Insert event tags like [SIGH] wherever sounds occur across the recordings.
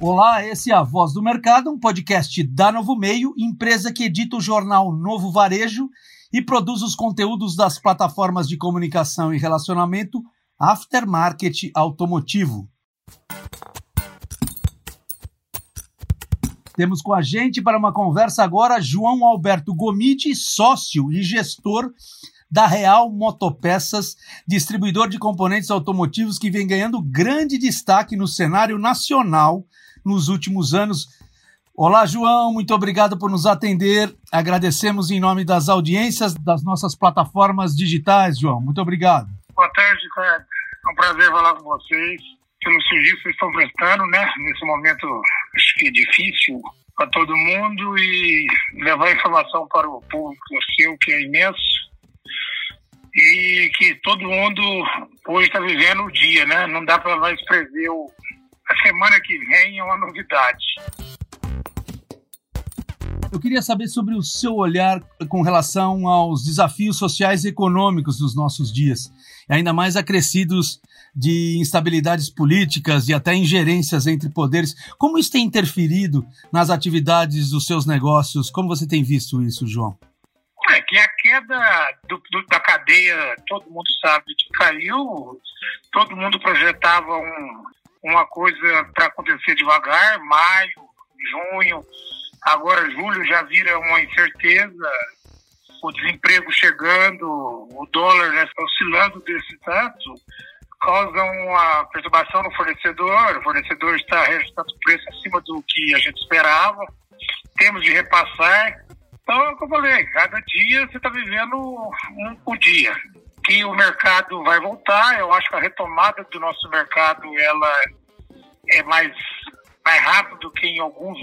Olá, esse é a Voz do Mercado, um podcast da Novo Meio, empresa que edita o jornal Novo Varejo e produz os conteúdos das plataformas de comunicação e relacionamento Aftermarket Automotivo. Temos com a gente para uma conversa agora João Alberto Gomide, sócio e gestor da Real Motopeças, distribuidor de componentes automotivos que vem ganhando grande destaque no cenário nacional nos últimos anos. Olá, João, muito obrigado por nos atender. Agradecemos em nome das audiências das nossas plataformas digitais, João. Muito obrigado. Boa tarde, cara. É um prazer falar com vocês pelo serviço que estão prestando, né? Nesse momento, acho que é difícil para todo mundo e levar informação para o público seu, que é imenso e que todo mundo hoje está vivendo o dia, né? Não dá para mais prever o... semana que vem é uma novidade. Eu queria saber sobre o seu olhar com relação aos desafios sociais e econômicos dos nossos dias, ainda mais acrescidos de instabilidades políticas e até ingerências entre poderes. Como isso tem interferido nas atividades dos seus negócios? Como você tem visto isso, João? É que a queda do, do, da cadeia, todo mundo sabe que caiu, todo mundo projetava um, uma coisa para acontecer devagar, maio, junho, agora julho já vira uma incerteza, o desemprego chegando, o dólar né, oscilando desse tanto, causa uma perturbação no fornecedor, o fornecedor está registrando preço acima do que a gente esperava, temos de repassar, então, é o que eu falei, cada dia você está vivendo um por dia. Que o mercado vai voltar, eu acho que a retomada do nosso mercado ela é mais, mais rápida do que em alguns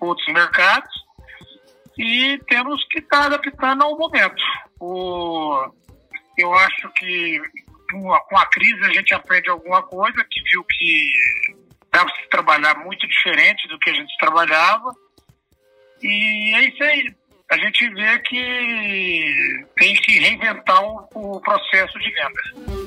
outros mercados e temos que estar tá adaptando ao momento. O, eu acho que com a, com a crise a gente aprende alguma coisa, que viu que dava se trabalhar muito diferente do que a gente trabalhava. E é isso aí a gente vê que tem que reinventar o, processo de venda.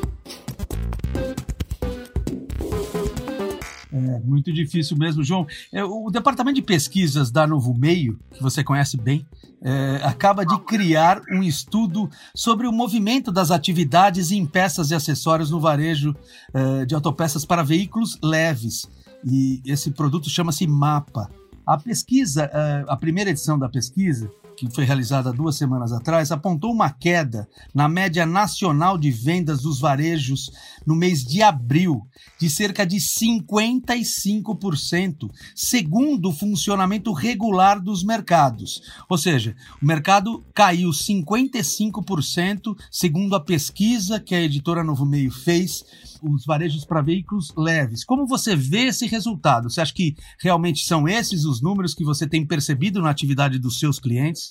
É muito difícil mesmo, João. É, o departamento de pesquisas da Novo Meio, que você conhece bem, é, acaba de criar um estudo sobre o movimento das atividades em peças e acessórios no varejo é, de autopeças para veículos leves. E esse produto chama-se MAPA. A pesquisa, é, a primeira edição da pesquisa, que foi realizada duas semanas atrás, apontou uma queda na média nacional de vendas dos varejos no mês de abril de cerca de 55%, segundo o funcionamento regular dos mercados. Ou seja, o mercado caiu 55%, segundo a pesquisa que a editora Novo Meio fez, os varejos para veículos leves. Como você vê esse resultado? Você acha que realmente são esses os números que você tem percebido na atividade dos seus clientes?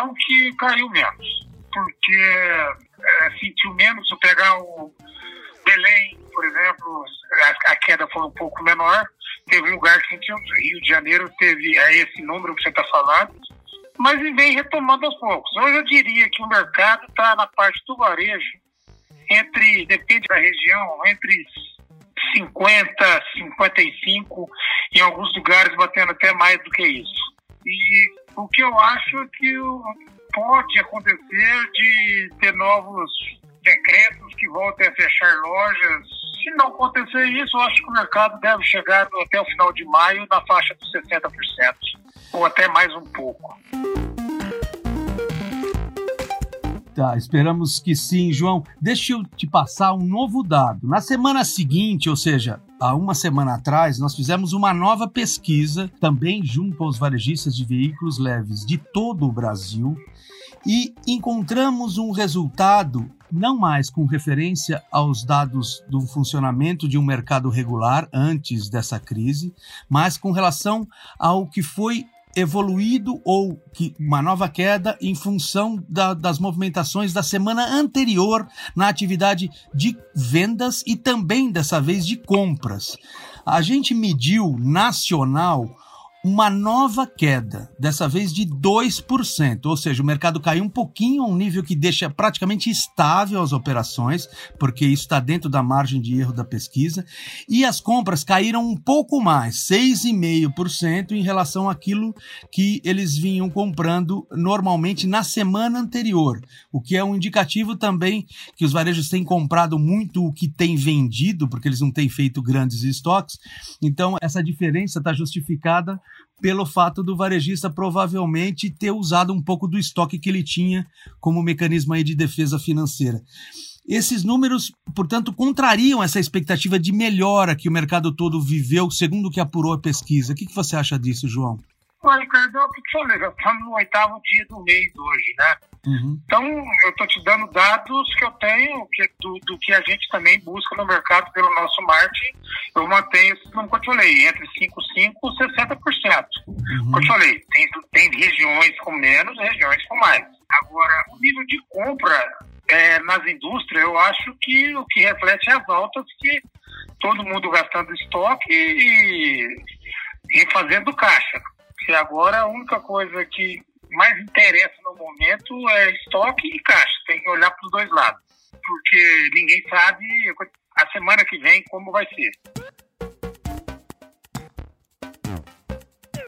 Região que caiu menos, porque é, sentiu menos. Se pegar o Belém, por exemplo, a, a, queda foi um pouco menor. Teve lugar que sentiu, Rio de Janeiro teve é esse número que você está falando, mas vem retomando aos poucos. Hoje eu diria que o mercado está na parte do varejo, entre, depende da região, entre 50, 55, em alguns lugares batendo até mais do que isso. E o que eu acho é que pode acontecer de ter novos decretos que voltem a fechar lojas. Se não acontecer isso, eu acho que o mercado deve chegar até o final de maio na faixa dos 60%, ou até mais um pouco. Tá, esperamos que sim, João. Deixa eu te passar um novo dado. Na semana seguinte, ou seja, há uma semana atrás, nós fizemos uma nova pesquisa, também junto aos varejistas de veículos leves de todo o Brasil, e encontramos um resultado não mais com referência aos dados do funcionamento de um mercado regular antes dessa crise, mas com relação ao que foi evoluído ou uma nova queda em função da, das movimentações da semana anterior na atividade de vendas e também dessa vez de compras. A gente mediu nacional uma nova queda, dessa vez de 2%, ou seja, o mercado caiu um pouquinho a um nível que deixa praticamente estável as operações, porque isso está dentro da margem de erro da pesquisa, e as compras caíram um pouco mais, 6,5% em relação àquilo que eles vinham comprando normalmente na semana anterior, o que é um indicativo também que os varejos têm comprado muito o que tem vendido, porque eles não têm feito grandes estoques, então essa diferença está justificada pelo fato do varejista provavelmente ter usado um pouco do estoque que ele tinha como mecanismo aí de defesa financeira. Esses números, portanto, contrariam essa expectativa de melhora que o mercado todo viveu, segundo o que apurou a pesquisa. O que, você acha disso, João? Olha, Ricardo, o que eu falei, estamos no oitavo dia do mês hoje, né? Uhum. Então, eu estou te dando dados que eu tenho que, do, do, que a gente também busca no mercado pelo nosso marketing. Eu mantenho esse número que eu te falei, entre 5% e 60%. Uhum. Como eu te falei, tem, tem regiões com menos regiões com mais. Agora, o nível de compra é, nas indústrias, eu acho que o que reflete é as altas que todo mundo gastando estoque e, e fazendo caixa. Porque agora a única coisa que mais interessa no momento é estoque e caixa. Tem que olhar para os dois lados. Porque ninguém sabe a semana que vem como vai ser.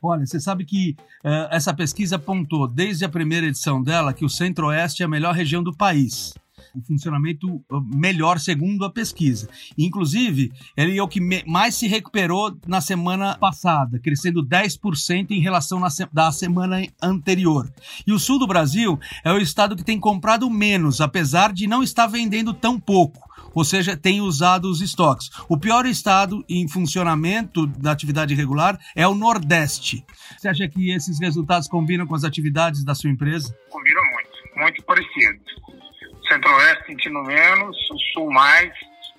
Olha, você sabe que uh, essa pesquisa apontou, desde a primeira edição dela, que o Centro-Oeste é a melhor região do país o funcionamento ah, melhor segundo a pesquisa. Inclusive, ele é o que mais se recuperou na semana passada, crescendo 10% em relação na se da semana anterior. E o sul do Brasil é o estado que tem comprado menos, apesar de não estar vendendo tão pouco ou seja, tem usado os estoques. O pior estado em funcionamento da atividade regular é o Nordeste. Você acha que esses resultados combinam com as atividades da sua empresa? Combinam muito, muito parecido. Centro-Oeste sentindo menos, o Sul mais,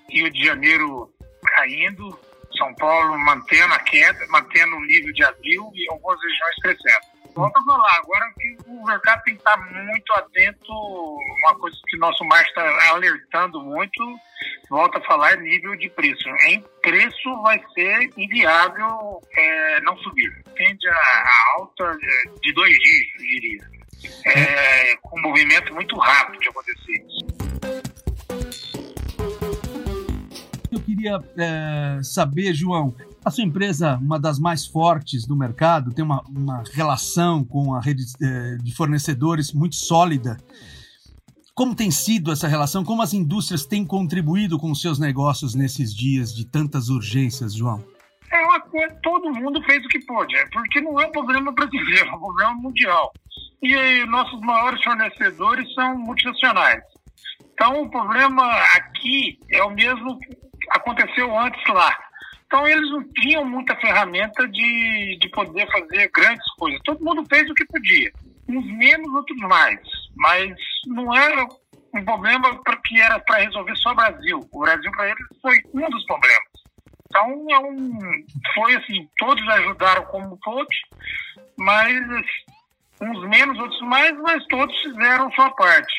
Rio de Janeiro caindo, São Paulo mantendo a queda, mantendo o nível de abril e algumas regiões crescendo. Volto a falar, agora que o mercado tem que estar muito atento, uma coisa que nosso mar está alertando muito, volta a falar, é nível de preço. Em preço vai ser inviável é, não subir. Tende a, alta de dois dígitos, diria é, com um movimento muito rápido de acontecer isso. Eu queria é, saber, João, a sua empresa, uma das mais fortes do mercado, tem uma, uma relação com a rede é, de fornecedores muito sólida. Como tem sido essa relação? Como as indústrias têm contribuído com os seus negócios nesses dias de tantas urgências, João? É uma coisa, todo mundo fez o que pôde, é porque não é um problema brasileiro, é um problema mundial e nossos maiores fornecedores são multinacionais. Então, o problema aqui é o mesmo que aconteceu antes lá. Então, eles não tinham muita ferramenta de, de poder fazer grandes coisas. Todo mundo fez o que podia, uns menos, outros mais. Mas não era um problema que era para resolver só o Brasil. O Brasil, para eles, foi um dos problemas. Então, é um, foi assim: todos ajudaram como todos, mas uns menos, outros mais, mas todos fizeram sua parte.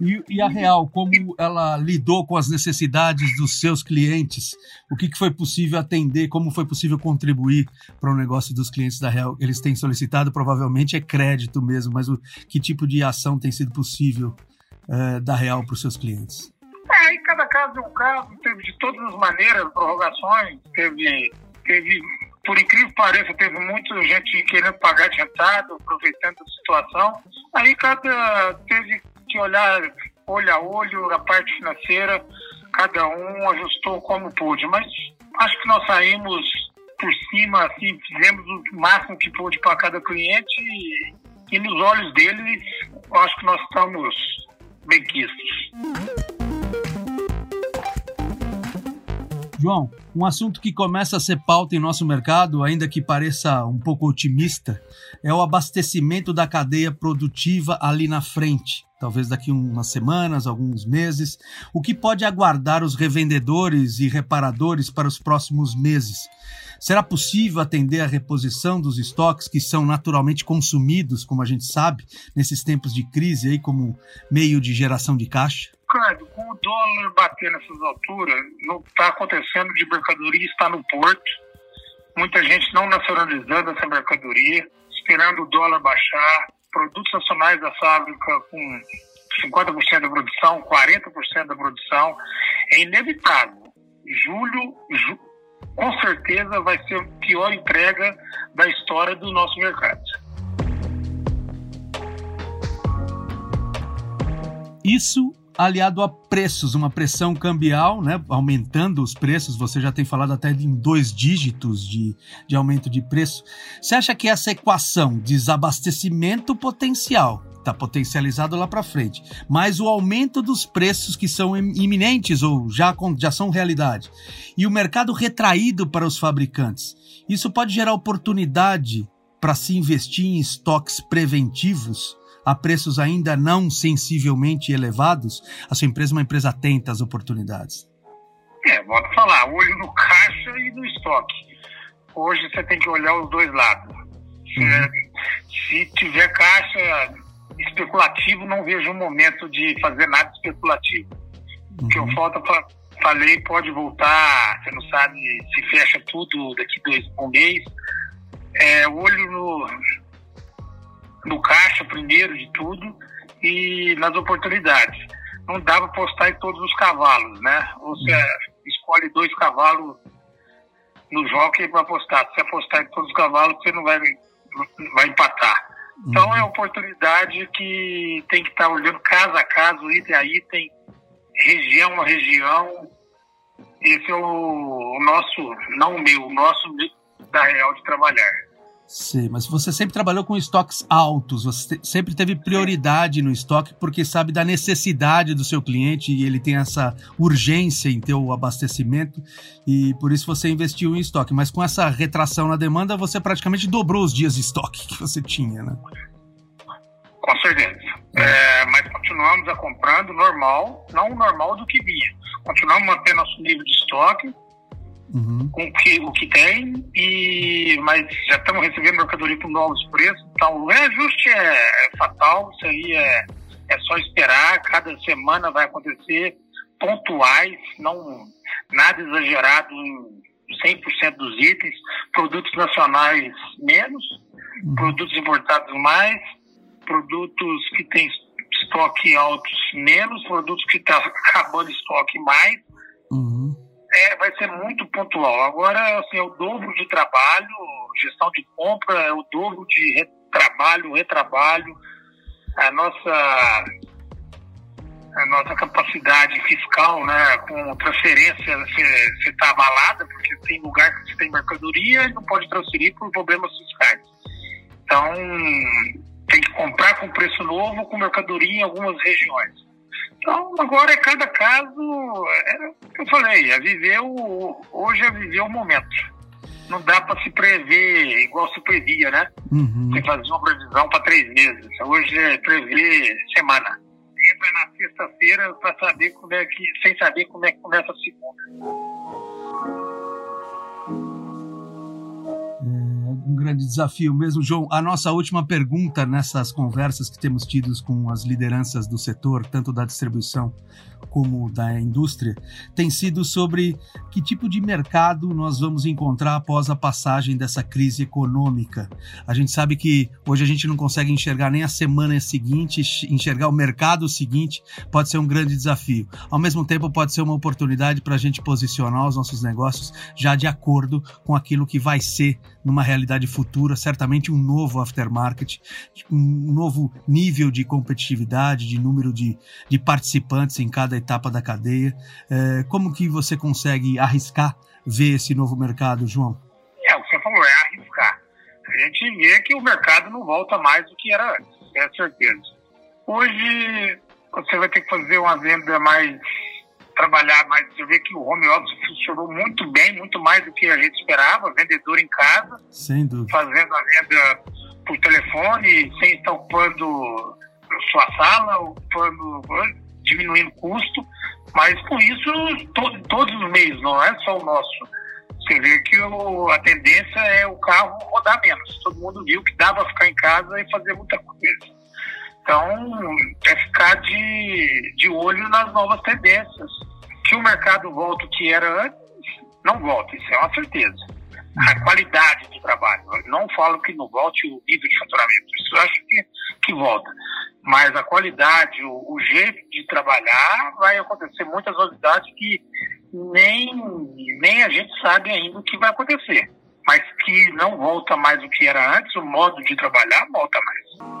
E, e, a Real, como ela lidou com as necessidades dos seus clientes? O que, que foi possível atender? Como foi possível contribuir para o negócio dos clientes da Real? Eles têm solicitado, provavelmente é crédito mesmo, mas o, que tipo de ação tem sido possível é, da Real para os seus clientes? É, em cada caso é um caso, teve de todas as maneiras prorrogações, teve teve, por incrível que pareça, teve muita gente querendo pagar adiantado, aproveitando a situação. Aí cada teve que olhar olho a olho a parte financeira, cada um ajustou como pôde. Mas acho que nós saímos por cima, assim, fizemos o máximo que pôde para cada cliente e, e nos olhos deles, acho que nós estamos bem quistos. João, um assunto que começa a ser pauta em nosso mercado, ainda que pareça um pouco otimista, é o abastecimento da cadeia produtiva ali na frente. Talvez daqui umas semanas, alguns meses. O que pode aguardar os revendedores e reparadores para os próximos meses? Será possível atender a reposição dos estoques que são naturalmente consumidos, como a gente sabe, nesses tempos de crise aí como meio de geração de caixa? Ricardo, com o dólar bater nessas alturas, não está acontecendo de mercadoria está no porto, muita gente não nacionalizando essa mercadoria, esperando o dólar baixar, produtos nacionais da fábrica com 50% da produção, 40% da produção, é inevitável. Julho, ju, com certeza, vai ser a pior entrega da história do nosso mercado. Isso aliado a preços, uma pressão cambial, né, aumentando os preços, você já tem falado até em dois dígitos de, de aumento de preço. Você acha que essa equação, desabastecimento potencial, está potencializado lá para frente, mas o aumento dos preços que são iminentes ou já, já são realidade, e o mercado retraído para os fabricantes, isso pode gerar oportunidade para se investir em estoques preventivos a preços ainda não sensivelmente elevados, a sua empresa é uma empresa atenta às oportunidades. É, volto a falar, olho no caixa e no estoque. Hoje você tem que olhar os dois lados. Se, uhum. se tiver caixa especulativo, não vejo um momento de fazer nada especulativo. Uhum. O que eu uhum. falta falei pode voltar, você não sabe se fecha tudo daqui dois um mês. É, olho no, no caixa primeiro de tudo e nas oportunidades. Não dá para apostar em todos os cavalos, né? Você uhum. escolhe dois cavalos no jockey para apostar. Se você apostar em todos os cavalos, você não vai, vai empatar. Então uhum. é oportunidade que tem que estar tá olhando casa a casa, item a item, região a região. Esse é o, o nosso, não o meu, o nosso da Real de trabalhar. Sim, mas você sempre trabalhou com estoques altos, você sempre teve prioridade no estoque porque sabe da necessidade do seu cliente e ele tem essa urgência em ter o abastecimento e por isso você investiu em estoque. Mas com essa retração na demanda, você praticamente dobrou os dias de estoque que você tinha, né? Com certeza. É, mas continuamos a comprando normal, não o normal do que vinha. Continuamos mantendo nosso nível de estoque uhum. com o que, o que tem, e, mas já estamos recebendo mercadoria com novos preços, então o reajuste é, é fatal, isso aí é, é só esperar, cada semana vai acontecer, pontuais, não nada exagerado em 100% dos itens, produtos nacionais menos, uhum. produtos importados mais, produtos que têm estoque altos menos, produtos que estão tá [LAUGHS] acabando estoque mais. Uhum é, vai ser muito pontual. Agora, assim, é o dobro de trabalho, gestão de compra, é o dobro de re trabalho, retrabalho. A nossa, a nossa capacidade fiscal, né, com transferência, você está abalada, porque tem lugar que você tem mercadoria e não pode transferir por problemas fiscais. Então, tem que comprar com preço novo, com mercadoria em algumas regiões. Então, agora é cada caso, é o que eu falei, é viver o, hoje é viver o momento. Não dá para se prever igual se previa, né? Uhum. Você fazia uma previsão para três meses. Hoje é prever semana. Entra na sexta-feira para saber como é que, sem saber como é que começa a segunda. Grande desafio mesmo. João, a nossa última pergunta nessas conversas que temos tido com as lideranças do setor, tanto da distribuição como da indústria, tem sido sobre que tipo de mercado nós vamos encontrar após a passagem dessa crise econômica. A gente sabe que hoje a gente não consegue enxergar nem a semana seguinte, enxergar o mercado seguinte pode ser um grande desafio. Ao mesmo tempo, pode ser uma oportunidade para a gente posicionar os nossos negócios já de acordo com aquilo que vai ser numa realidade futura, certamente um novo aftermarket, um novo nível de competitividade, de número de, de participantes em cada etapa da cadeia. É, como que você consegue arriscar ver esse novo mercado, João? É, o que você falou, é arriscar. A gente vê que o mercado não volta mais do que era antes, é certeza. Hoje, você vai ter que fazer uma venda mais trabalhar mais. Você vê que o home office funcionou muito bem, muito mais do que a gente esperava. Vendedor em casa, fazendo a venda por telefone, sem estar ocupando sua sala, ocupando, diminuindo o custo. Mas com isso, todo, todos os meios, não é só o nosso. Você vê que o, a tendência é o carro rodar menos. Todo mundo viu que dava ficar em casa e fazer muita coisa. Então, é ficar de, de olho nas novas tendências. Que o mercado volta o que era antes, não volta, isso é uma certeza. A qualidade do trabalho. Não falo que não volte o nível de faturamento, isso eu acho que, que volta. Mas a qualidade, o, o jeito de trabalhar, vai acontecer muitas novidades que nem, nem a gente sabe ainda o que vai acontecer. Mas que não volta mais o que era antes, o modo de trabalhar volta mais.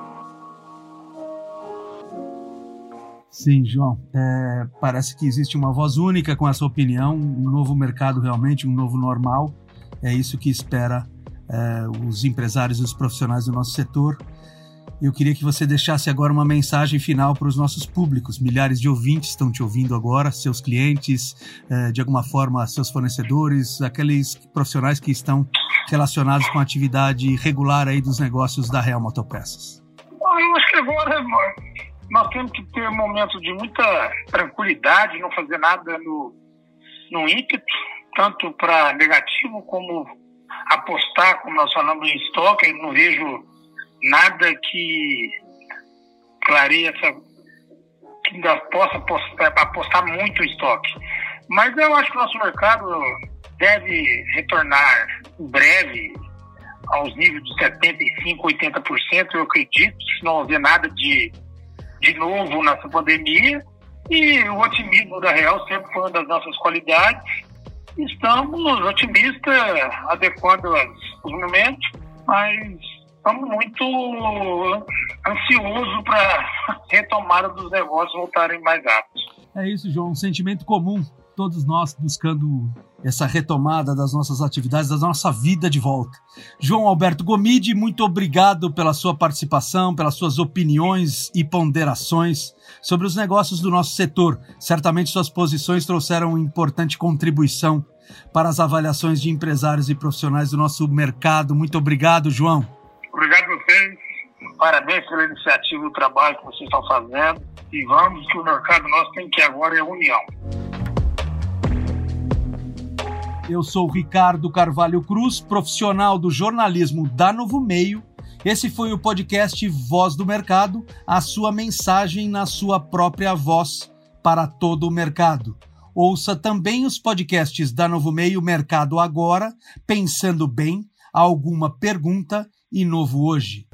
Sim, João. É, parece que existe uma voz única com essa opinião, um novo mercado realmente, um novo normal. É isso que espera é, os empresários e os profissionais do nosso setor. Eu queria que você deixasse agora uma mensagem final para os nossos públicos. Milhares de ouvintes estão te ouvindo agora, seus clientes, é, de alguma forma, seus fornecedores, aqueles profissionais que estão relacionados com a atividade regular aí dos negócios da Real Motopeças. Eu acho que agora nós temos que ter momentos de muita tranquilidade, não fazer nada no, no ímpeto, tanto para negativo como apostar, como nós falamos em estoque, eu não vejo nada que clareie essa que ainda possa apostar, apostar muito em estoque. Mas eu acho que o nosso mercado deve retornar em breve aos níveis de 75%, 80%, eu acredito, se não houver nada de de novo nessa pandemia e o otimismo da Real sempre foi uma das nossas qualidades. Estamos otimistas, adequando os momentos, mas estamos muito ansiosos para [LAUGHS] a retomada dos negócios voltarem mais rápido. É isso, João, um sentimento comum todos nós buscando essa retomada das nossas atividades, da nossa vida de volta. João Alberto Gomide, muito obrigado pela sua participação, pelas suas opiniões e ponderações sobre os negócios do nosso setor. Certamente suas posições trouxeram importante contribuição para as avaliações de empresários e profissionais do nosso mercado. Muito obrigado, João. Obrigado a vocês. Parabéns pela iniciativa e o trabalho que vocês estão fazendo. E vamos que o mercado nosso tem que agora é união. Eu sou Ricardo Carvalho Cruz, profissional do jornalismo da Novo Meio. Esse foi o podcast Voz do Mercado, a sua mensagem na sua própria voz para todo o mercado. Ouça também os podcasts da Novo Meio Mercado Agora, Pensando Bem, Alguma Pergunta e Novo Hoje.